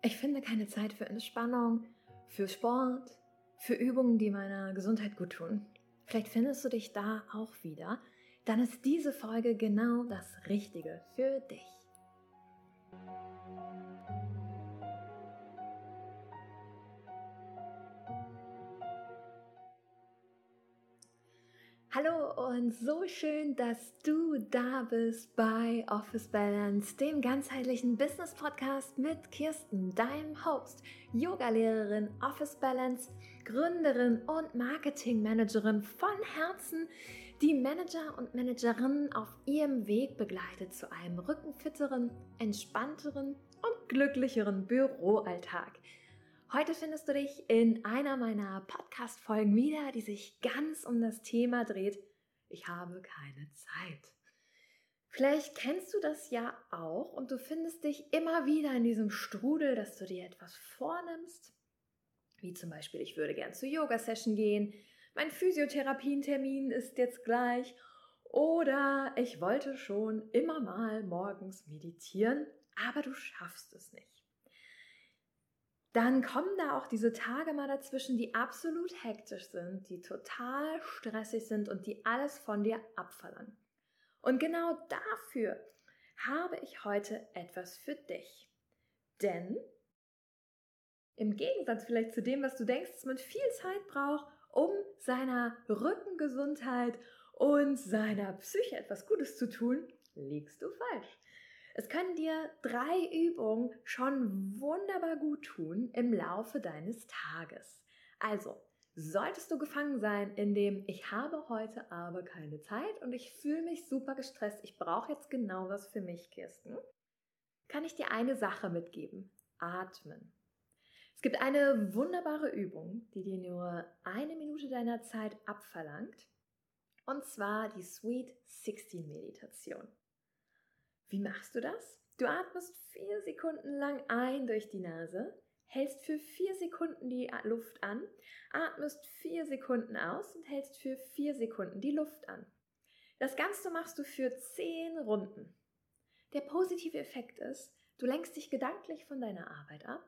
Ich finde keine Zeit für Entspannung, für Sport, für Übungen, die meiner Gesundheit gut tun. Vielleicht findest du dich da auch wieder. Dann ist diese Folge genau das Richtige für dich. Hallo und so schön, dass du da bist bei Office Balance, dem ganzheitlichen Business Podcast mit Kirsten, deinem Host, Yogalehrerin, Office Balance, Gründerin und Marketingmanagerin von Herzen, die Manager und Managerinnen auf ihrem Weg begleitet zu einem rückenfitteren, entspannteren und glücklicheren Büroalltag. Heute findest du dich in einer meiner Podcast-Folgen wieder, die sich ganz um das Thema dreht. Ich habe keine Zeit. Vielleicht kennst du das ja auch und du findest dich immer wieder in diesem Strudel, dass du dir etwas vornimmst. Wie zum Beispiel, ich würde gern zur Yoga-Session gehen, mein Physiotherapien-Termin ist jetzt gleich oder ich wollte schon immer mal morgens meditieren, aber du schaffst es nicht dann kommen da auch diese Tage mal dazwischen, die absolut hektisch sind, die total stressig sind und die alles von dir abverlangen. Und genau dafür habe ich heute etwas für dich. Denn im Gegensatz vielleicht zu dem, was du denkst, dass man viel Zeit braucht, um seiner Rückengesundheit und seiner Psyche etwas Gutes zu tun, liegst du falsch. Es können dir drei Übungen schon wunderbar gut tun im Laufe deines Tages. Also, solltest du gefangen sein in dem ich habe heute aber keine Zeit und ich fühle mich super gestresst, ich brauche jetzt genau was für mich, Kirsten, kann ich dir eine Sache mitgeben. Atmen. Es gibt eine wunderbare Übung, die dir nur eine Minute deiner Zeit abverlangt. Und zwar die Sweet 16 Meditation. Wie machst du das? Du atmest vier Sekunden lang ein durch die Nase, hältst für vier Sekunden die Luft an, atmest vier Sekunden aus und hältst für vier Sekunden die Luft an. Das Ganze machst du für zehn Runden. Der positive Effekt ist, du lenkst dich gedanklich von deiner Arbeit ab,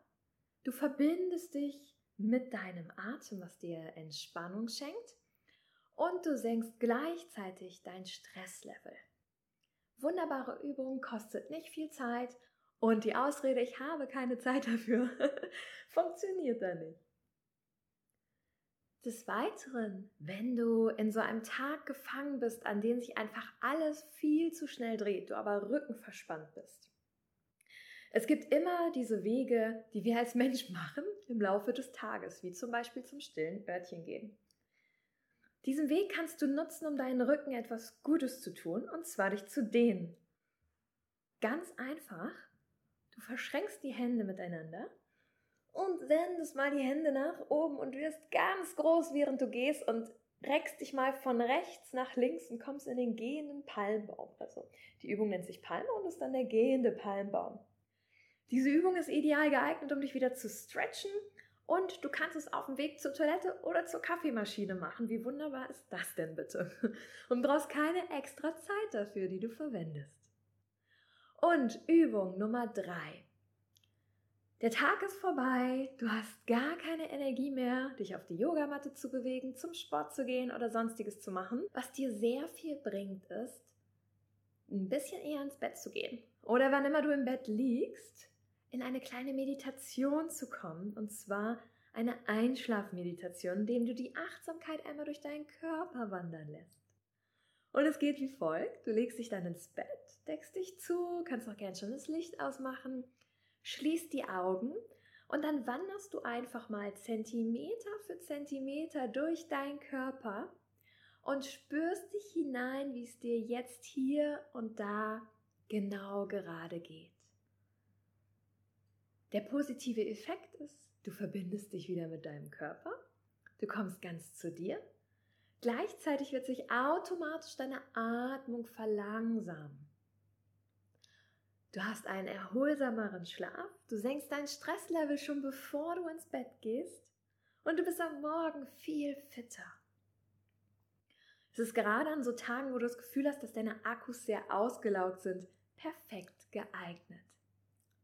du verbindest dich mit deinem Atem, was dir Entspannung schenkt, und du senkst gleichzeitig dein Stresslevel. Wunderbare Übung, kostet nicht viel Zeit und die Ausrede, ich habe keine Zeit dafür, funktioniert da nicht. Des Weiteren, wenn du in so einem Tag gefangen bist, an dem sich einfach alles viel zu schnell dreht, du aber rückenverspannt bist. Es gibt immer diese Wege, die wir als Mensch machen im Laufe des Tages, wie zum Beispiel zum stillen Örtchen gehen. Diesen Weg kannst du nutzen, um deinen Rücken etwas Gutes zu tun, und zwar dich zu dehnen. Ganz einfach, du verschränkst die Hände miteinander und wendest mal die Hände nach oben und wirst ganz groß, während du gehst und reckst dich mal von rechts nach links und kommst in den gehenden Palmbaum. Also die Übung nennt sich Palme und ist dann der gehende Palmbaum. Diese Übung ist ideal geeignet, um dich wieder zu stretchen und du kannst es auf dem Weg zur Toilette oder zur Kaffeemaschine machen. Wie wunderbar ist das denn bitte? Und brauchst keine extra Zeit dafür, die du verwendest. Und Übung Nummer drei. Der Tag ist vorbei, du hast gar keine Energie mehr, dich auf die Yogamatte zu bewegen, zum Sport zu gehen oder sonstiges zu machen. Was dir sehr viel bringt, ist, ein bisschen eher ins Bett zu gehen. Oder wann immer du im Bett liegst, in eine kleine Meditation zu kommen, und zwar eine Einschlafmeditation, indem du die Achtsamkeit einmal durch deinen Körper wandern lässt. Und es geht wie folgt. Du legst dich dann ins Bett, deckst dich zu, kannst auch gern schon das Licht ausmachen, schließt die Augen und dann wanderst du einfach mal Zentimeter für Zentimeter durch deinen Körper und spürst dich hinein, wie es dir jetzt hier und da genau gerade geht. Der positive Effekt ist, du verbindest dich wieder mit deinem Körper, du kommst ganz zu dir. Gleichzeitig wird sich automatisch deine Atmung verlangsamen. Du hast einen erholsameren Schlaf, du senkst dein Stresslevel schon bevor du ins Bett gehst und du bist am Morgen viel fitter. Es ist gerade an so Tagen, wo du das Gefühl hast, dass deine Akkus sehr ausgelaugt sind, perfekt geeignet.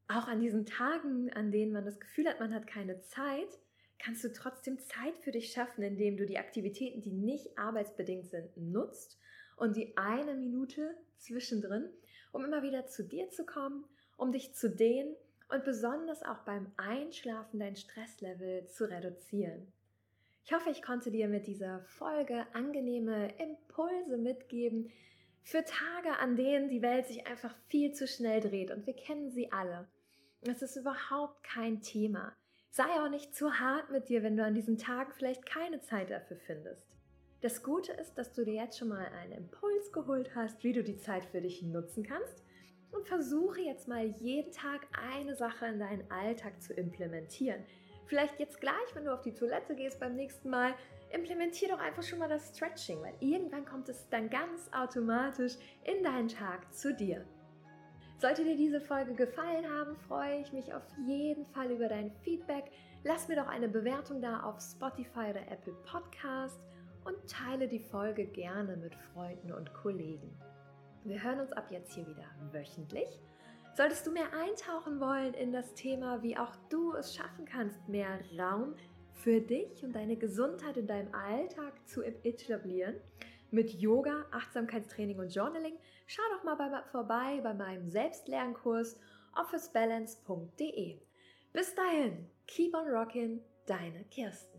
Auch an diesen Tagen, an denen man das Gefühl hat, man hat keine Zeit, kannst du trotzdem Zeit für dich schaffen, indem du die Aktivitäten, die nicht arbeitsbedingt sind, nutzt und die eine Minute zwischendrin, um immer wieder zu dir zu kommen, um dich zu dehnen und besonders auch beim Einschlafen dein Stresslevel zu reduzieren. Ich hoffe, ich konnte dir mit dieser Folge angenehme Impulse mitgeben für Tage, an denen die Welt sich einfach viel zu schnell dreht und wir kennen sie alle. Es ist überhaupt kein Thema. Sei auch nicht zu hart mit dir, wenn du an diesen Tagen vielleicht keine Zeit dafür findest. Das Gute ist, dass du dir jetzt schon mal einen Impuls geholt hast, wie du die Zeit für dich nutzen kannst und versuche jetzt mal jeden Tag eine Sache in deinen Alltag zu implementieren. Vielleicht jetzt gleich, wenn du auf die Toilette gehst beim nächsten Mal, implementier doch einfach schon mal das Stretching, weil irgendwann kommt es dann ganz automatisch in deinen Tag zu dir. Sollte dir diese Folge gefallen haben, freue ich mich auf jeden Fall über dein Feedback. Lass mir doch eine Bewertung da auf Spotify oder Apple Podcast und teile die Folge gerne mit Freunden und Kollegen. Wir hören uns ab jetzt hier wieder wöchentlich. Solltest du mehr eintauchen wollen in das Thema, wie auch du es schaffen kannst, mehr Raum für dich und deine Gesundheit in deinem Alltag zu etablieren, mit Yoga, Achtsamkeitstraining und Journaling, schau doch mal bei, vorbei bei meinem Selbstlernkurs officebalance.de. Bis dahin, keep on rocking, deine Kirsten.